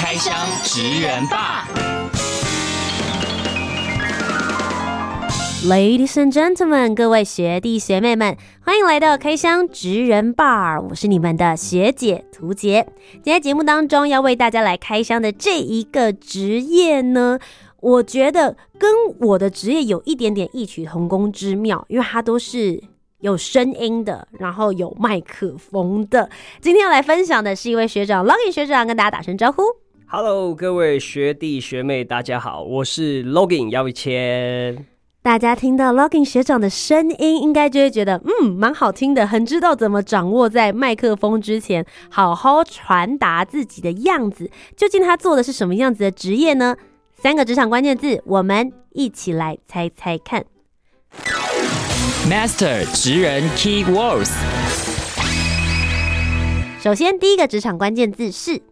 开箱职人吧，Ladies and gentlemen，各位学弟学妹们，欢迎来到开箱职人吧，我是你们的学姐屠洁。今天节目当中要为大家来开箱的这一个职业呢，我觉得跟我的职业有一点点异曲同工之妙，因为它都是有声音的，然后有麦克风的。今天要来分享的是一位学长，Logan 学长，跟大家打声招呼。Hello，各位学弟学妹，大家好，我是 Login 姚宇谦。大家听到 Login 学长的声音，应该就会觉得，嗯，蛮好听的，很知道怎么掌握在麦克风之前，好好传达自己的样子。究竟他做的是什么样子的职业呢？三个职场关键字，我们一起来猜猜看。Master 职人 Key Words。首先，第一个职场关键字是。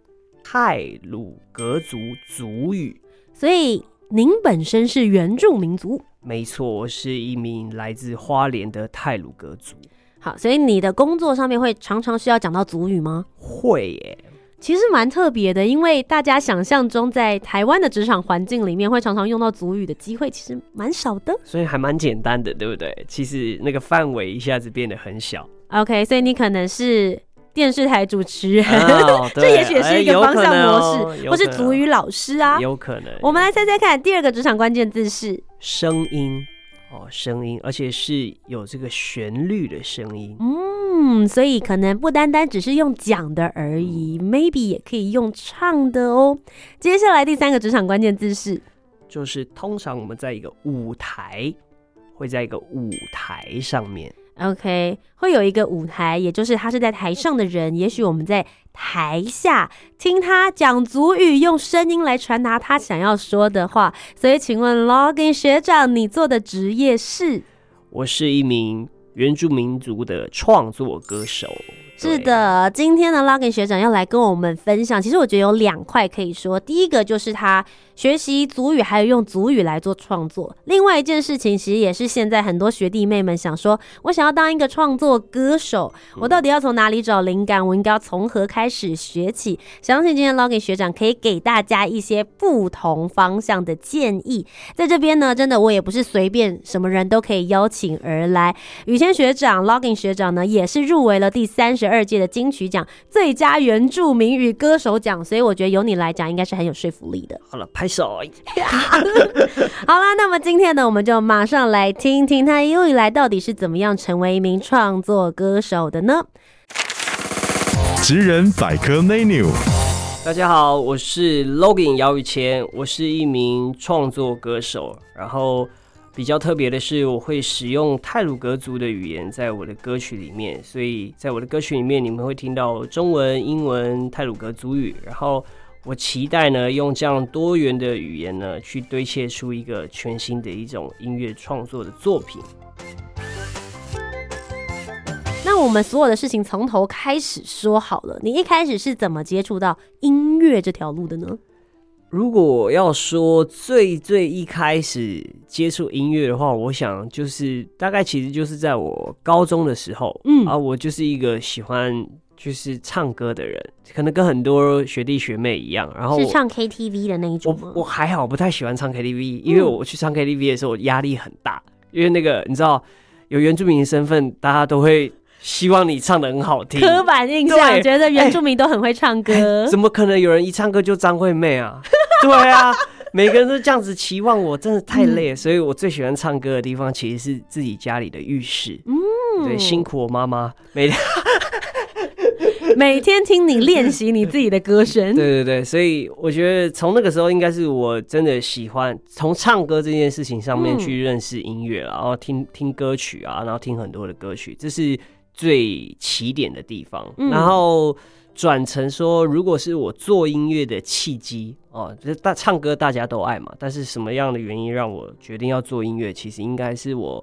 太鲁格族族语，所以您本身是原住民族？没错，我是一名来自花莲的泰鲁格族。好，所以你的工作上面会常常需要讲到族语吗？会耶，其实蛮特别的，因为大家想象中在台湾的职场环境里面会常常用到族语的机会，其实蛮少的。所以还蛮简单的，对不对？其实那个范围一下子变得很小。OK，所以你可能是。电视台主持人，哦、这也许也是一个方向模式，哦、或是足语老师啊，有可能。我们来猜猜看，第二个职场关键字是声音哦，声音，而且是有这个旋律的声音。嗯，所以可能不单单只是用讲的而已，嗯，maybe 也可以用唱的哦。接下来第三个职场关键字是，就是通常我们在一个舞台，会在一个舞台上面。OK，会有一个舞台，也就是他是在台上的人，也许我们在台下听他讲足语，用声音来传达他想要说的话。所以，请问 Logan 学长，你做的职业是？我是一名原住民族的创作歌手。是的，今天呢，Logan 学长要来跟我们分享。其实我觉得有两块可以说，第一个就是他学习祖语，还有用祖语来做创作。另外一件事情，其实也是现在很多学弟妹们想说，我想要当一个创作歌手，我到底要从哪里找灵感？我应该要从何开始学起？相信今天 Logan 学长可以给大家一些不同方向的建议。在这边呢，真的我也不是随便什么人都可以邀请而来。雨谦学长，Logan 学长呢，也是入围了第三十二届的金曲奖最佳原住民语歌手奖，所以我觉得由你来讲应该是很有说服力的。好了，拍手。好啦，那么今天呢，我们就马上来听听他一路以来到底是怎么样成为一名创作歌手的呢？职人百科 menu。大家好，我是 Logan 姚宇谦，我是一名创作歌手，然后。比较特别的是，我会使用泰鲁格族的语言在我的歌曲里面，所以在我的歌曲里面，你们会听到中文、英文、泰鲁格族语。然后我期待呢，用这样多元的语言呢，去堆砌出一个全新的一种音乐创作的作品。那我们所有的事情从头开始说好了，你一开始是怎么接触到音乐这条路的呢？如果要说最最一开始接触音乐的话，我想就是大概其实就是在我高中的时候，嗯啊，我就是一个喜欢就是唱歌的人，可能跟很多学弟学妹一样，然后是唱 KTV 的那一种。我我还好，不太喜欢唱 KTV，因为我去唱 KTV 的时候压力很大，因为那个你知道有原住民的身份，大家都会。希望你唱的很好听，刻板印象觉得原住民都很会唱歌，欸欸，怎么可能有人一唱歌就张惠妹啊？对啊，每个人都这样子期望我，真的太累了。嗯、所以我最喜欢唱歌的地方其实是自己家里的浴室。嗯，对，辛苦我妈妈每天 每天听你练习你自己的歌声。对对对，所以我觉得从那个时候应该是我真的喜欢从唱歌这件事情上面去认识音乐，然后听听歌曲啊，然后听很多的歌曲，这是。最起点的地方，嗯、然后转成说，如果是我做音乐的契机哦，就是大唱歌大家都爱嘛，但是什么样的原因让我决定要做音乐？其实应该是我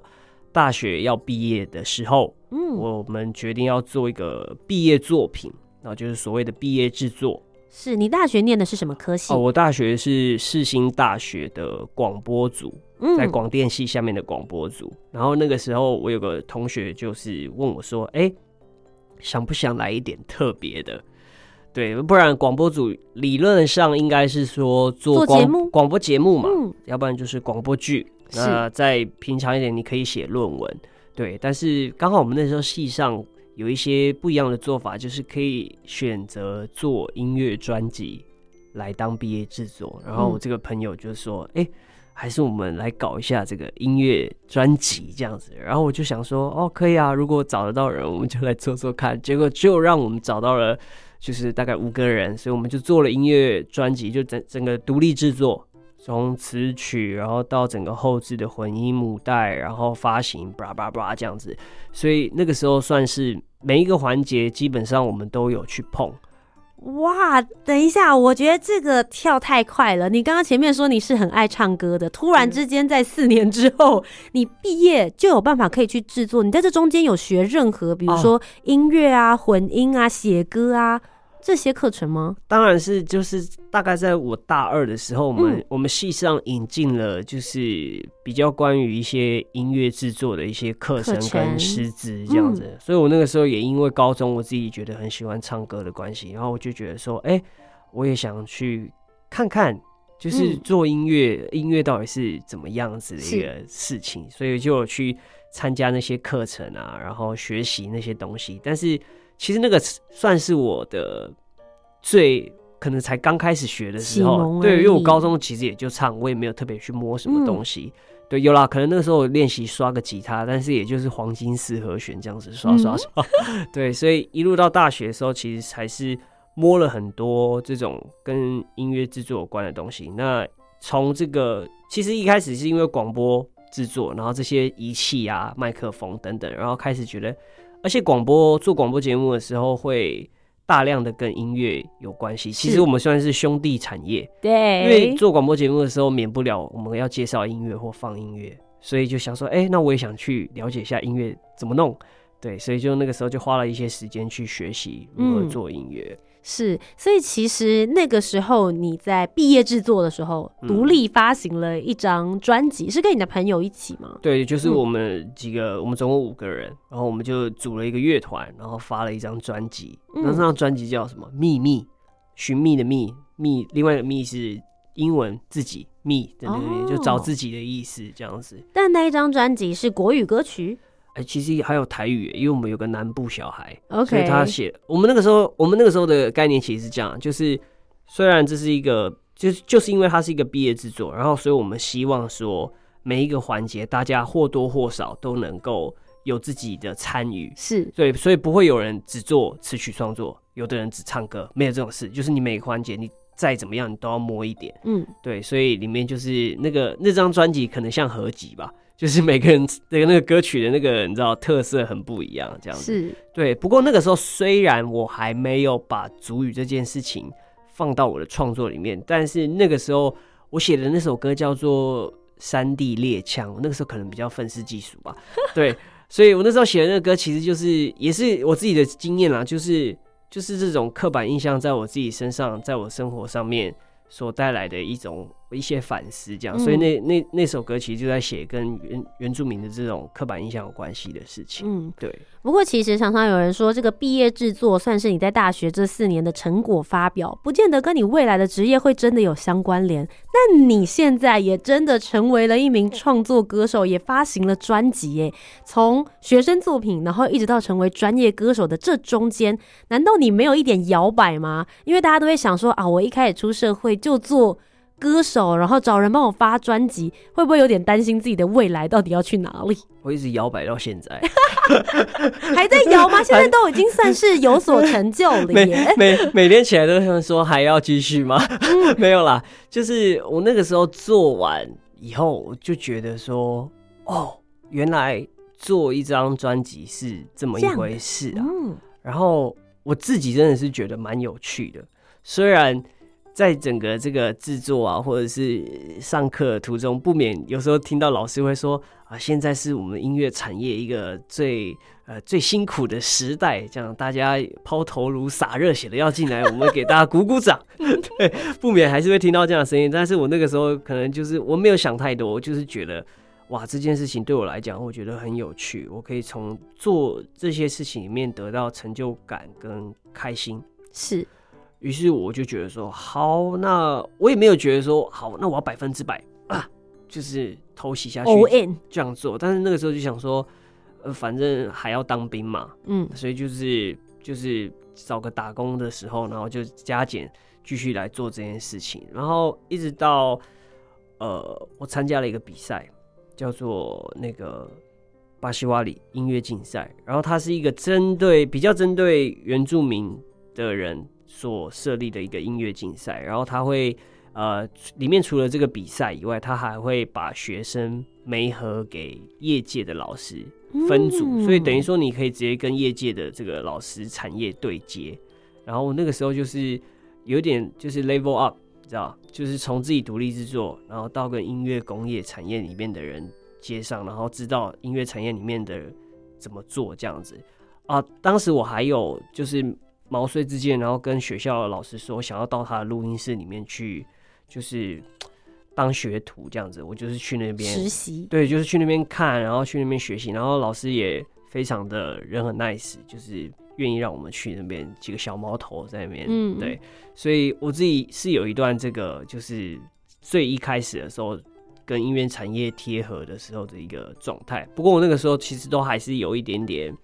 大学要毕业的时候，嗯，我们决定要做一个毕业作品，然后就是所谓的毕业制作。是你大学念的是什么科系？哦，我大学是世新大学的广播组，在广电系下面的广播组。嗯。然后那个时候，我有个同学就是问我说：“哎、欸。”想不想来一点特别的？对，不然广播组理论上应该是说做广广播节目嘛，嗯，要不然就是广播剧。那再平常一点，你可以写论文。对，但是刚好我们那时候系上有一些不一样的做法，就是可以选择做音乐专辑来当毕业制作。然后我这个朋友就说：“哎、嗯。欸”还是我们来搞一下这个音乐专辑这样子，然后我就想说，哦，可以啊，如果找得到人，我们就来做做看。结果就让我们找到了，就是大概五个人，所以我们就做了音乐专辑，就整整个独立制作，从词曲，然后到整个后置的混音母带，然后发行，叭叭叭这样子。所以那个时候算是每一个环节，基本上我们都有去碰。哇，等一下，我觉得这个跳太快了。你刚刚前面说你是很爱唱歌的，突然之间在四年之后，你毕业就有办法可以去制作。你在这中间有学任何，比如说音乐啊、混音啊、写歌啊。这些课程吗？当然是，就是大概在我大二的时候，我们、嗯、我们系上引进了，就是比较关于一些音乐制作的一些课程跟师资这样子。嗯、所以我那个时候也因为高中我自己觉得很喜欢唱歌的关系，然后我就觉得说，哎、欸，我也想去看看，就是做音乐，嗯、音乐到底是怎么样子的一个事情，所以就有去参加那些课程啊，然后学习那些东西，但是。其实那个算是我的最可能才刚开始学的时候，对，因为我高中其实也就唱，我也没有特别去摸什么东西。嗯、对，有啦，可能那个时候练习刷个吉他，但是也就是黄金四和弦这样子刷刷刷。嗯、对，所以一路到大学的时候，其实才是摸了很多这种跟音乐制作有关的东西。那从这个其实一开始是因为广播制作，然后这些仪器啊、麦克风等等，然后开始觉得。而且广播做广播节目的时候，会大量的跟音乐有关系。其实我们算是兄弟产业，对。因为做广播节目的时候，免不了我们要介绍音乐或放音乐，所以就想说，哎、欸，那我也想去了解一下音乐怎么弄。对，所以就那个时候就花了一些时间去学习如何做音乐。嗯是，所以其实那个时候你在毕业制作的时候，独立发行了一张专辑，是跟你的朋友一起吗？对，就是我们几个，我们总共五个人，然后我们就组了一个乐团，然后发了一张专辑。那那张专辑叫什么？秘密，寻觅的觅，觅，另外一个觅是英文自己，觅，对对对，就找自己的意思这样子。但那一张专辑是国语歌曲。哎、欸，其实还有台语，因为我们有个南部小孩，Okay. 所以他写我们那个时候，我们那个时候的概念其实是这样，就是虽然这是一个，就是就是因为它是一个毕业制作，然后所以我们希望说每一个环节大家或多或少都能够有自己的参与，是对，所以不会有人只做词曲创作，有的人只唱歌，没有这种事，就是你每个环节你再怎么样你都要摸一点，嗯，对，所以里面就是那个那张专辑可能像合集吧。就是每个人的那个歌曲的那个你知道特色很不一样，这样子是对。不过那个时候虽然我还没有把主语这件事情放到我的创作里面，但是那个时候我写的那首歌叫做《山地猎枪》，那个时候可能比较愤世嫉俗吧。对，所以我那时候写的那个歌其实就是也是我自己的经验啦，就是就是这种刻板印象在我自己身上，在我生活上面所带来的一种。一些反思，这样，所以那那那首歌其实就在写跟原原住民的这种刻板印象有关系的事情。嗯，对。不过其实常常有人说，这个毕业制作算是你在大学这四年的成果发表，不见得跟你未来的职业会真的有相关联。那你现在也真的成为了一名创作歌手，也发行了专辑，耶。从学生作品，然后一直到成为专业歌手的这中间，难道你没有一点摇摆吗？因为大家都会想说啊，我一开始出社会就做。歌手，然后找人帮我发专辑，会不会有点担心自己的未来到底要去哪里？我一直摇摆到现在，还在摇吗？现在都已经算是有所成就了耶。每每每天起来都想说还要继续吗？没有啦，就是我那个时候做完以后，我就觉得说，哦，原来做一张专辑是这么一回事啊。嗯，然后我自己真的是觉得蛮有趣的，虽然。在整个这个制作啊，或者是上课途中，不免有时候听到老师会说啊，现在是我们音乐产业一个最呃最辛苦的时代，这样大家抛头颅洒热血的要进来，我们给大家鼓鼓掌。对，不免还是会听到这样的声音。但是我那个时候可能就是我没有想太多，我就是觉得哇，这件事情对我来讲，我觉得很有趣，我可以从做这些事情里面得到成就感跟开心。是。于是我就觉得说，好，那我也没有觉得说，好，那我要百分之百啊，就是偷袭下去这样做。但是那个时候就想说，呃，反正还要当兵嘛，嗯，所以就是就是找个打工的时候，然后就加减继续来做这件事情。然后一直到呃，我参加了一个比赛，叫做那个巴西瓦里音乐竞赛。然后它是一个针对比较针对原住民的人。所设立的一个音乐竞赛，然后他会呃，里面除了这个比赛以外，他还会把学生媒合给业界的老师分组，嗯、所以等于说你可以直接跟业界的这个老师产业对接。然后那个时候就是有点就是 level up，你知道，就是从自己独立制作，然后到跟音乐工业产业里面的人接上，然后知道音乐产业里面的怎么做这样子啊。当时我还有就是。毛遂自荐，然后跟学校的老师说，想要到他的录音室里面去，就是当学徒这样子。我就是去那边实习，对，就是去那边看，然后去那边学习。然后老师也非常的人很 nice，就是愿意让我们去那边几个小毛头在那边。嗯，对，所以我自己是有一段这个，就是最一开始的时候跟音乐产业贴合的时候的一个状态。不过我那个时候其实都还是有一点点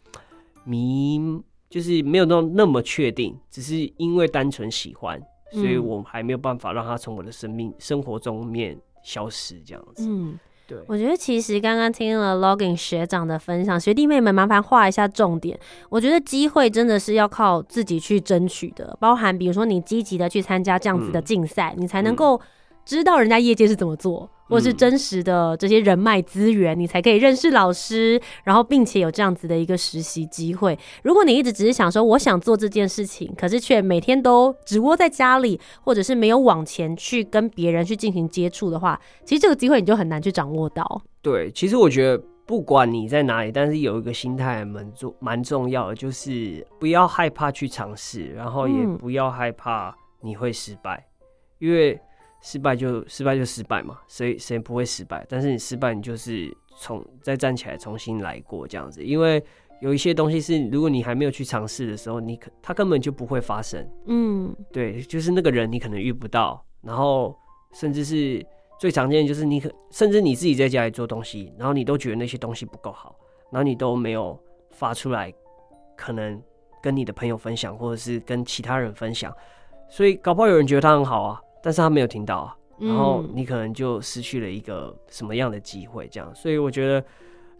迷。就是没有那那么确定，只是因为单纯喜欢，所以我还没有办法让他从我的生命生活中面消失这样子。嗯，对。我觉得其实刚刚听了 Logan 学长的分享，学弟妹们麻烦画一下重点。我觉得机会真的是要靠自己去争取的，包含比如说你积极的去参加这样子的竞赛，嗯、你才能够知道人家业界是怎么做。或是真实的这些人脉资源，你才可以认识老师，然后并且有这样子的一个实习机会。如果你一直只是想说我想做这件事情，可是却每天都只窝在家里，或者是没有往前去跟别人去进行接触的话，其实这个机会你就很难去掌握到。对，其实我觉得不管你在哪里，但是有一个心态蛮重蛮重要的，就是不要害怕去尝试，然后也不要害怕你会失败，嗯、因为。失败就失败就失败嘛，谁谁不会失败？但是你失败，你就是从再站起来重新来过这样子。因为有一些东西是，如果你还没有去尝试的时候，你可它根本就不会发生。嗯，对，就是那个人你可能遇不到，然后甚至是最常见的就是你可甚至你自己在家里做东西，然后你都觉得那些东西不够好，然后你都没有发出来，可能跟你的朋友分享，或者是跟其他人分享，所以搞不好有人觉得他很好啊。但是他没有听到啊，然后你可能就失去了一个什么样的机会，这样，所以我觉得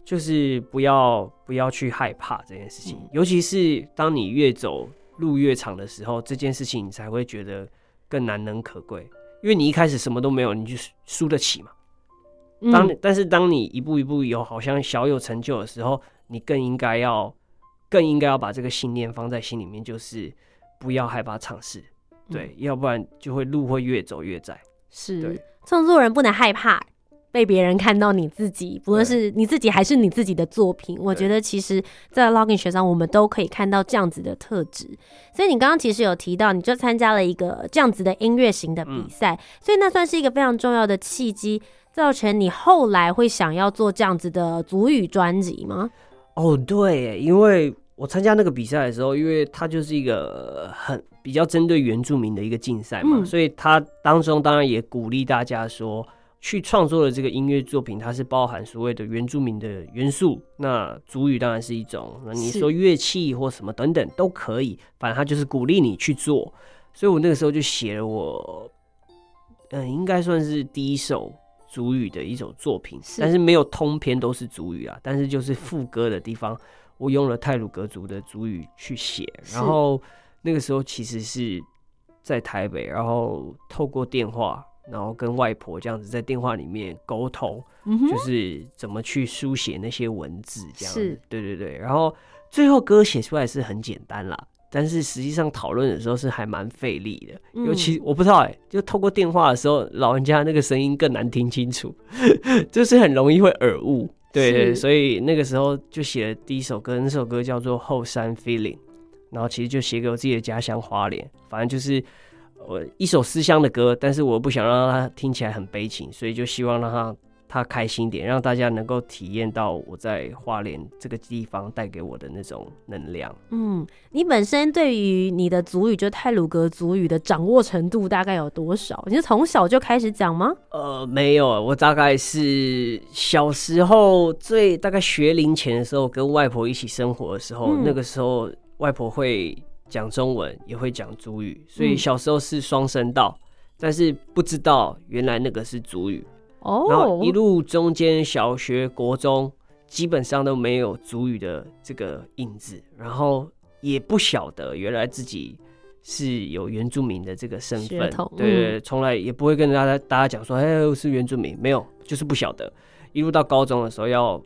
就是不要不要去害怕这件事情，尤其是当你越走路越长的时候，这件事情你才会觉得更难能可贵，因为你一开始什么都没有，你就输得起嘛。当但是当你一步一步有好像小有成就的时候，你更应该要更应该要把这个信念放在心里面，就是不要害怕尝试。对，要不然就会路会越走越窄。是，创作人不能害怕被别人看到你自己，不论是你自己还是你自己的作品。我觉得其实，在 Login 学上，我们都可以看到这样子的特质。所以你刚刚其实有提到，你就参加了一个这样子的音乐型的比赛，嗯、所以那算是一个非常重要的契机，造成你后来会想要做这样子的足语专辑吗？哦，对，因为。我参加那个比赛的时候，因为它就是一个很比较针对原住民的一个竞赛嘛，嗯、所以它当中当然也鼓励大家说，去创作的这个音乐作品，它是包含所谓的原住民的元素。那主语当然是一种，那你说乐器或什么等等都可以，反正它就是鼓励你去做。所以我那个时候就写了我，嗯，应该算是第一首主语的一首作品，是但是没有通篇都是主语啊，但是就是副歌的地方。我用了泰鲁格族的族语去写，然后那个时候其实是在台北，然后透过电话，然后跟外婆这样子在电话里面沟通，就是怎么去书写那些文字这样子。是，对对对。然后最后歌写出来是很简单啦，但是实际上讨论的时候是还蛮费力的，嗯、尤其我不知道哎、欸，就透过电话的时候，老人家那个声音更难听清楚，就是很容易会耳误。对对，所以那个时候就写了第一首歌，那首歌叫做《后山 Feeling》，然后其实就写给我自己的家乡花莲，反正就是我一首思乡的歌，但是我不想让它听起来很悲情，所以就希望让它。他开心点，让大家能够体验到我在花莲这个地方带给我的那种能量。嗯，你本身对于你的族语，就泰鲁格族语的掌握程度大概有多少？你是从小就开始讲吗？呃，没有，我大概是小时候最大概学龄前的时候，跟外婆一起生活的时候，嗯、那个时候外婆会讲中文，也会讲族语，所以小时候是双声道，嗯、但是不知道原来那个是族语。哦，然后一路中间小学、国中基本上都没有族语的这个影子，然后也不晓得原来自己是有原住民的这个身份，嗯、对对，从来也不会跟大家大家讲说，哎，我是原住民，没有，就是不晓得。一路到高中的时候要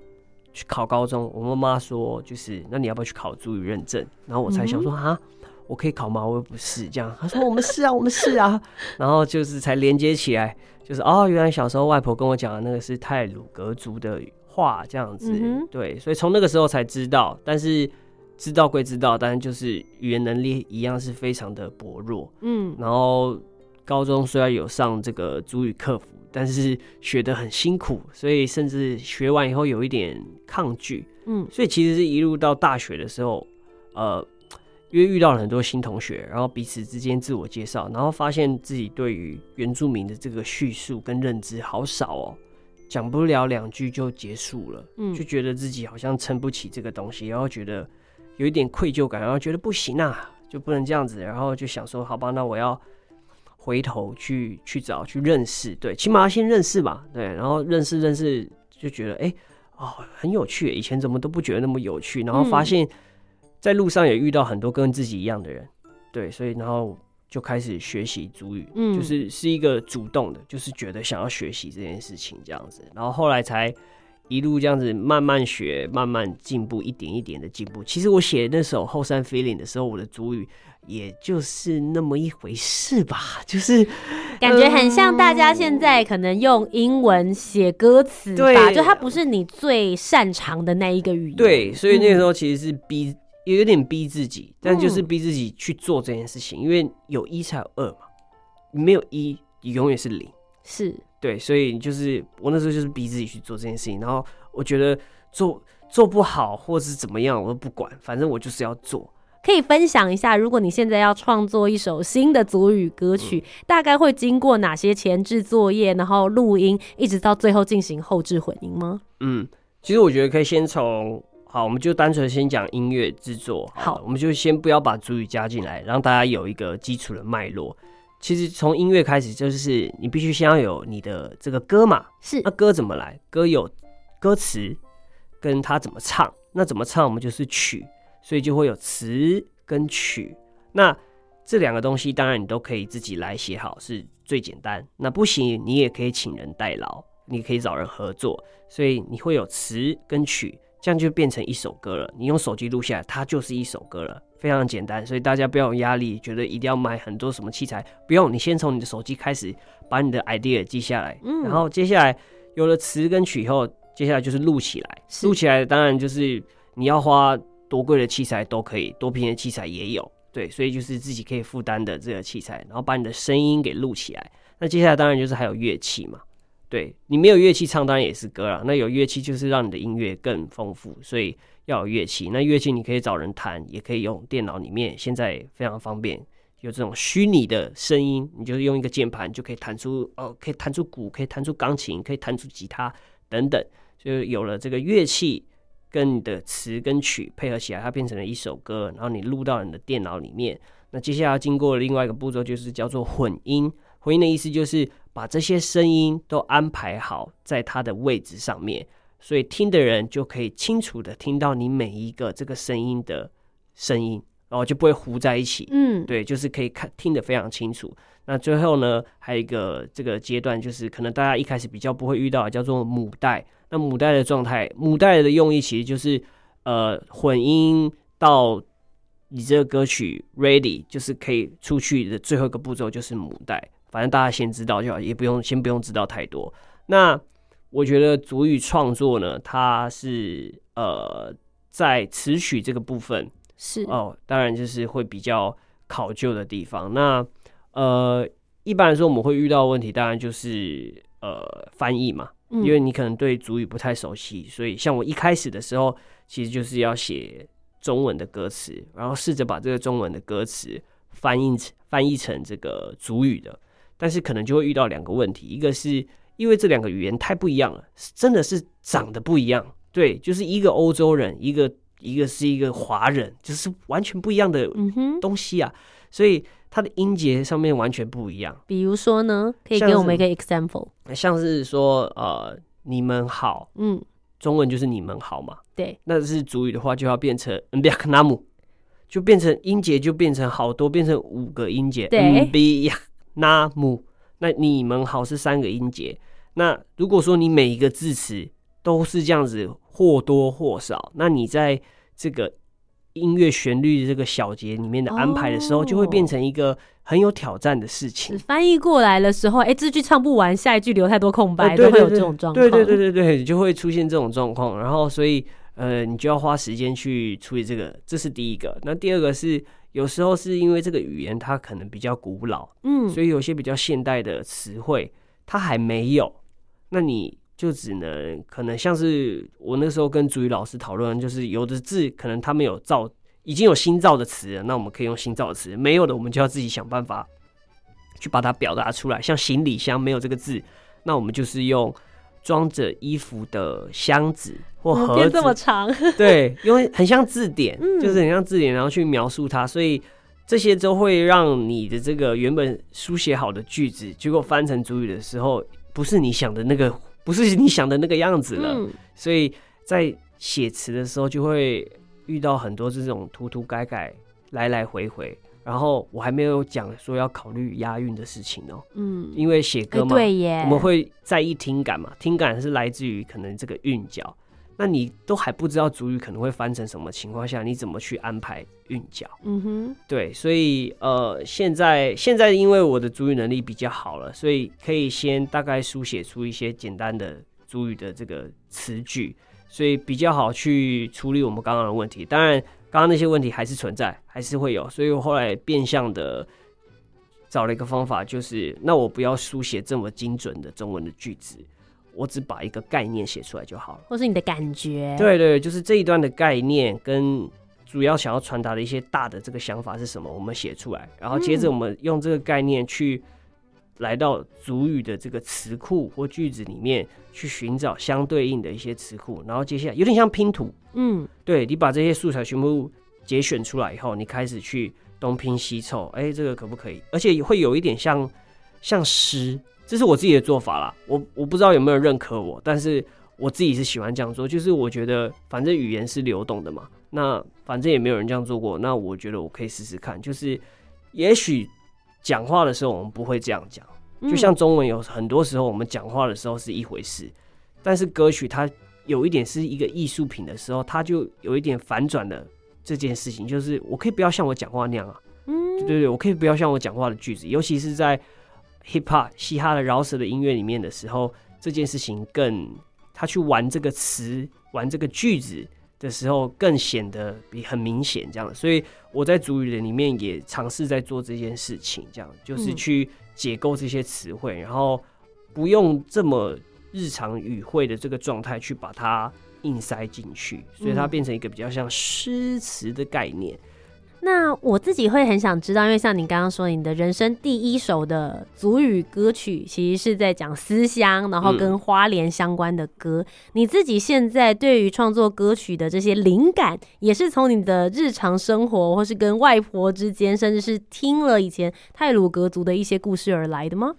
去考高中，我妈妈说，就是那你要不要去考族语认证？然后我才想说，啊、嗯，我可以考吗？我又不是这样。她说，我们是啊，我们是啊。然后就是才连接起来。就是哦，原来小时候外婆跟我讲的那个是泰鲁格族的话，这样子，嗯、对，所以从那个时候才知道，但是知道归知道，但是就是语言能力一样是非常的薄弱，嗯，然后高中虽然有上这个族语课辅，但是学得很辛苦，所以甚至学完以后有一点抗拒，嗯，所以其实是一路到大学的时候，呃。因为遇到了很多新同学，然后彼此之间自我介绍，然后发现自己对于原住民的这个叙述跟认知好少哦，讲不了两句就结束了，嗯，就觉得自己好像撑不起这个东西，然后觉得有一点愧疚感，然后觉得不行啊，就不能这样子，然后就想说，好吧，那我要回头去去找去认识，对，起码要先认识吧，对，然后认识认识就觉得，哎，哦，很有趣，以前怎么都不觉得那么有趣，然后发现。在路上也遇到很多跟自己一样的人，对，所以然后就开始学习主语，嗯，就是是一个主动的，就是觉得想要学习这件事情这样子，然后后来才一路这样子慢慢学，慢慢进步，一点一点的进步。其实我写那首《后山 Feeling》的时候，我的主语也就是那么一回事吧，就是感觉很像大家现在可能用英文写歌词吧，就它不是你最擅长的那一个语言，对，所以那个时候其实是逼。也有点逼自己，但就是逼自己去做这件事情，嗯、因为有一才有二嘛，没有一，你永远是零。是对，所以就是我那时候就是逼自己去做这件事情，然后我觉得做做不好或是怎么样，我都不管，反正我就是要做。可以分享一下，如果你现在要创作一首新的族语歌曲，嗯、大概会经过哪些前置作业，然后录音，一直到最后进行后置混音吗？嗯，其实我觉得可以先从。好，我们就单纯先讲音乐制作。好，我们就先不要把主语加进来，让大家有一个基础的脉络。其实从音乐开始，就是你必须先要有你的这个歌嘛。是，那歌怎么来？歌有歌词，跟他怎么唱。那怎么唱，我们就是曲，所以就会有词跟曲。那这两个东西，当然你都可以自己来写好，是最简单。那不行，你也可以请人代劳，你可以找人合作。所以你会有词跟曲。这样就变成一首歌了。你用手机录下来，它就是一首歌了，非常简单。所以大家不要有压力，觉得一定要买很多什么器材，不用。你先从你的手机开始，把你的 idea 记下来，嗯，然后接下来有了词跟曲以后，接下来就是录起来。录起来当然就是你要花多贵的器材都可以，多便宜的器材也有，对，所以就是自己可以负担的这个器材，然后把你的声音给录起来。那接下来当然就是还有乐器嘛。对，你没有乐器唱当然也是歌啦。那有乐器就是让你的音乐更丰富，所以要有乐器。那乐器你可以找人弹，也可以用电脑里面，现在非常方便，有这种虚拟的声音，你就是用一个键盘就可以弹出哦，可以弹出鼓，可以弹出钢琴，可以弹出吉他等等，就有了这个乐器跟你的词跟曲配合起来，它变成了一首歌，然后你录到你的电脑里面。那接下来经过另外一个步骤，就是叫做混音。混音的意思就是把这些声音都安排好在它的位置上面，所以听的人就可以清楚的听到你每一个这个声音的声音，然后就不会糊在一起。嗯，对，就是可以看听得非常清楚。那最后呢，还有一个这个阶段，就是可能大家一开始比较不会遇到的，叫做母带。那母带的状态，母带的用意其实就是呃混音到。你这个歌曲 ready，就是可以出去的最后一个步骤就是母带，反正大家先知道就好，也不用先不用知道太多。那我觉得主语创作呢，它是呃在词曲这个部分是哦，当然就是会比较考究的地方。那呃，一般来说我们会遇到的问题，当然就是呃翻译嘛。因为你可能对主语不太熟悉，所以像我一开始的时候，其实就是要写中文的歌词，然后试着把这个中文的歌词翻译成翻译成这个主语的，但是可能就会遇到两个问题，一个是因为这两个语言太不一样了，真的是长得不一样，对，就是一个欧洲人，一个一个是一个华人，就是完全不一样的东西啊，所以。它的音节上面完全不一样。比如说呢，可以给我们一个 example，像是说呃，你们好，嗯，中文就是你们好嘛，对，那是主语的话就要变成 mbiaknamu，就变成音节就变成好多，变成五个音节，对，mbiaknamu，那你们好是三个音节。那如果说你每一个字词都是这样子或多或少，那你在这个。音乐旋律这个小节里面的安排的时候，就会变成一个很有挑战的事情。翻译过来的时候，哎，这句唱不完，下一句留太多空白，都会有这种状况。对对对对对，就会出现这种状况。然后，所以呃，你就要花时间去处理这个，这是第一个。那第二个是，有时候是因为这个语言它可能比较古老，嗯，所以有些比较现代的词汇它还没有。那你。就只能可能像是我那时候跟主语老师讨论，就是有的字可能他们有造，已经有新造的词了，那我们可以用新造的词；没有的，我们就要自己想办法去把它表达出来。像行李箱没有这个字，那我们就是用装着衣服的箱子或盒子，这么长，对，因为很像字典，就是很像字典，然后去描述它，所以这些都会让你的这个原本书写好的句子，结果翻成主语的时候，不是你想的那个。不是你想的那个样子了，嗯、所以在写词的时候就会遇到很多这种涂涂改改、来来回回。然后我还没有讲说要考虑押韵的事情哦、喔，嗯，因为写歌嘛，对耶，我们会在意听感嘛，听感是来自于可能这个韵脚。那你都还不知道主语可能会翻成什么情况下，你怎么去安排韵脚？嗯哼，对，所以呃，现在现在因为我的主语能力比较好了，所以可以先大概书写出一些简单的主语的这个词句，所以比较好去处理我们刚刚的问题。当然，刚刚那些问题还是存在，还是会有，所以我后来变相的找了一个方法，就是那我不要书写这么精准的中文的句子。我只把一个概念写出来就好了，或是你的感觉。对对，就是这一段的概念跟主要想要传达的一些大的这个想法是什么，我们写出来，然后接着我们用这个概念去来到主语的这个词库或句子里面去寻找相对应的一些词库，然后接下来有点像拼图。嗯，对，你把这些素材全部节选出来以后，你开始去东拼西凑，哎，这个可不可以？而且会有一点像像诗。这是我自己的做法啦，我我不知道有没有人认可我，但是我自己是喜欢这样做，就是我觉得反正语言是流动的嘛，那反正也没有人这样做过，那我觉得我可以试试看，就是也许讲话的时候我们不会这样讲，就像中文有很多时候我们讲话的时候是一回事，但是歌曲它有一点是一个艺术品的时候，它就有一点反转了这件事情，就是我可以不要像我讲话那样啊，嗯，对对对，我可以不要像我讲话的句子，尤其是在。hip hop 嘻哈的饶舌的音乐里面的时候，这件事情更他去玩这个词、玩这个句子的时候，更显得比很明显这样。所以我在主语的里面也尝试在做这件事情，这样就是去解构这些词汇，然后不用这么日常语汇的这个状态去把它硬塞进去，所以它变成一个比较像诗词的概念。那我自己会很想知道，因为像你刚刚说，你的人生第一首的族语歌曲，其实是在讲思乡，然后跟花莲相关的歌。嗯、你自己现在对于创作歌曲的这些灵感，也是从你的日常生活，或是跟外婆之间，甚至是听了以前泰鲁格族的一些故事而来的吗？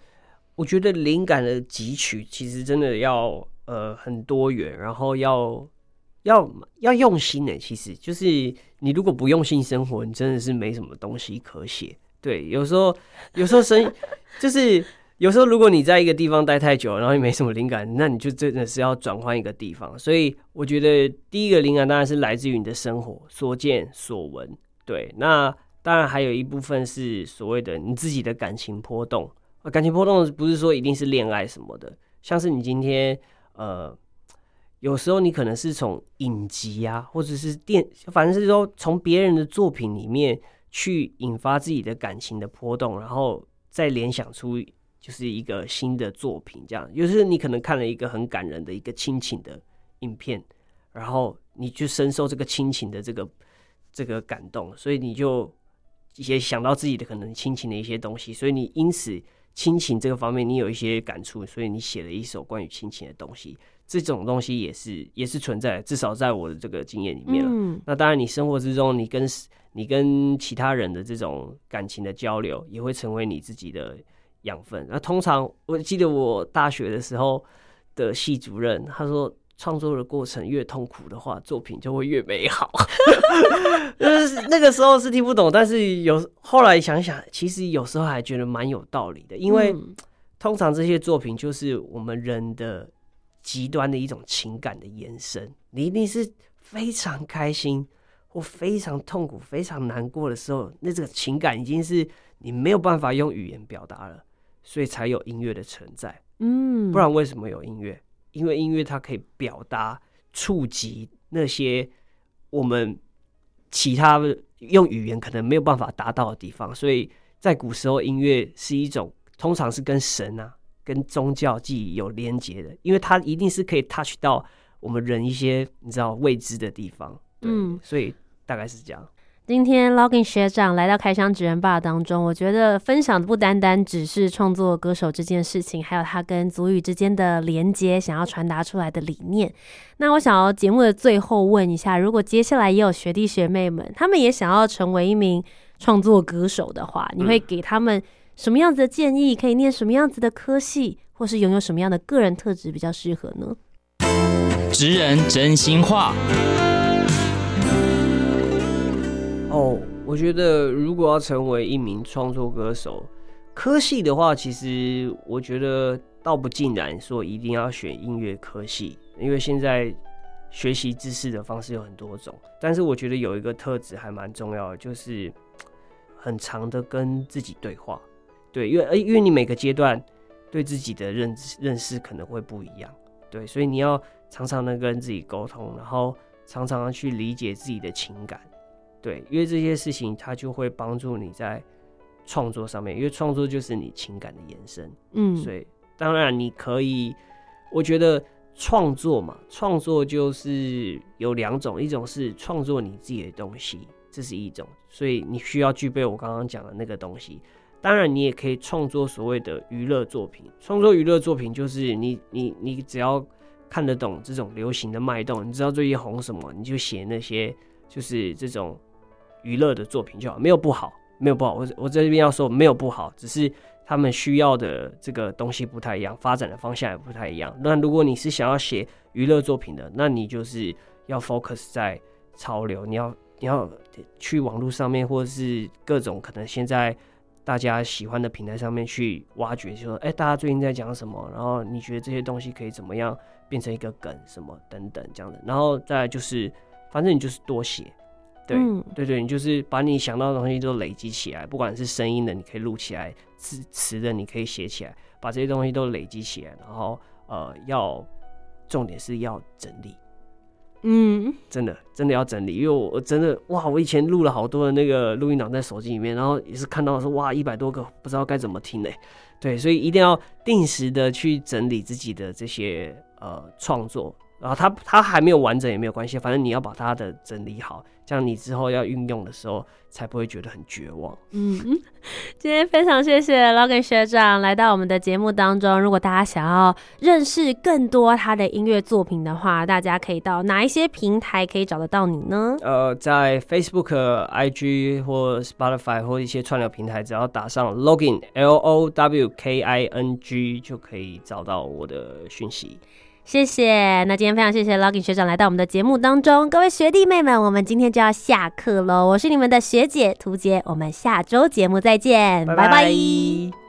我觉得灵感的汲取其实真的要呃很多元，然后要要要用心呢。其实就是。你如果不用心生活，你真的是没什么东西可写。对，有时候，有时候生就是有时候，如果你在一个地方待太久，然后你没什么灵感，那你就真的是要转换一个地方。所以，我觉得第一个灵感当然是来自于你的生活所见所闻，对，那当然还有一部分是所谓的你自己的感情波动。感情波动不是说一定是恋爱什么的，像是你今天呃，有时候你可能是从影集啊，或者是电，反正是说从别人的作品里面去引发自己的感情的波动，然后再联想出就是一个新的作品，这样。有时候你可能看了一个很感人的一个亲情的影片，然后你就深受这个亲情的这个这个感动，所以你就也想到自己的可能亲情的一些东西，所以你因此。亲情这个方面，你有一些感触，所以你写了一首关于亲情的东西。这种东西也是也是存在，至少在我的这个经验里面了。嗯，那当然，你生活之中，你跟你跟其他人的这种感情的交流，也会成为你自己的养分。那通常，我记得我大学的时候的系主任，他说。创作的过程越痛苦的话，作品就会越美好。就是那个时候是听不懂，但是有后来想想，其实有时候还觉得蛮有道理的。因为通常这些作品就是我们人的极端的一种情感的延伸。你一定是非常开心或非常痛苦、非常难过的时候，那这个情感已经是你没有办法用语言表达了，所以才有音乐的存在。嗯，不然为什么有音乐？因为音乐它可以表达、触及那些我们其他用语言可能没有办法达到的地方，所以在古时候，音乐是一种通常是跟神啊、跟宗教记忆有连接的，因为它一定是可以 touch 到我们人一些你知道未知的地方。嗯，所以大概是这样。今天 Logan 学长来到开箱职人 BAR 当中，我觉得分享的不单单只是创作歌手这件事情，还有他跟族语之间的连接，想要传达出来的理念。那我想要节目的最后问一下，如果接下来也有学弟学妹们，他们也想要成为一名创作歌手的话，你会给他们什么样子的建议？可以念什么样子的科系，或是拥有什么样的个人特质比较适合呢？职人真心话。哦，我觉得如果要成为一名创作歌手，科系的话，其实我觉得倒不尽然说一定要选音乐科系，因为现在学习知识的方式有很多种。但是我觉得有一个特质还蛮重要的，就是很长的跟自己对话。对，因为因为你每个阶段对自己的认知认识可能会不一样，对，所以你要常常的跟自己沟通，然后常常的去理解自己的情感。对，因为这些事情，它就会帮助你在创作上面，因为创作就是你情感的延伸。嗯，所以当然你可以，我觉得创作嘛，创作就是有两种，一种是创作你自己的东西，这是一种，所以你需要具备我刚刚讲的那个东西。当然，你也可以创作所谓的娱乐作品，创作娱乐作品就是你你你只要看得懂这种流行的脉动，你知道最近红什么，你就写那些就是这种。娱乐的作品就好，没有不好，没有不好。我我在这边要说没有不好，只是他们需要的这个东西不太一样，发展的方向也不太一样。那如果你是想要写娱乐作品的，那你就是要 focus 在潮流，你要你要去网络上面或者是各种可能现在大家喜欢的平台上面去挖掘，就说哎，大家最近在讲什么？然后你觉得这些东西可以怎么样变成一个梗什么等等这样的。然后再来就是，反正你就是多写。对对对，你就是把你想到的东西都累积起来，不管是声音的，你可以录起来；词词的，你可以写起来，把这些东西都累积起来。然后呃，要重点是要整理，嗯，真的真的要整理，因为我真的哇，我以前录了好多的那个录音档在手机里面，然后也是看到说哇，一百多个，不知道该怎么听呢。对，所以一定要定时的去整理自己的这些呃创作。然后它它还没有完整也没有关系，反正你要把它的整理好，这样你之后要运用的时候才不会觉得很绝望。嗯，今天非常谢谢 Logan 学长来到我们的节目当中。如果大家想要认识更多他的音乐作品的话，大家可以到哪一些平台可以找得到你呢？呃，在 Facebook、IG 或 Spotify 或一些串流平台，只要打上 Lowking L O W K I N G 就可以找到我的讯息。谢谢，那今天非常谢谢 Login 学长来到我们的节目当中，各位学弟妹们，我们今天就要下课喽。我是你们的学姐涂洁，我们下周节目再见，拜拜。拜拜。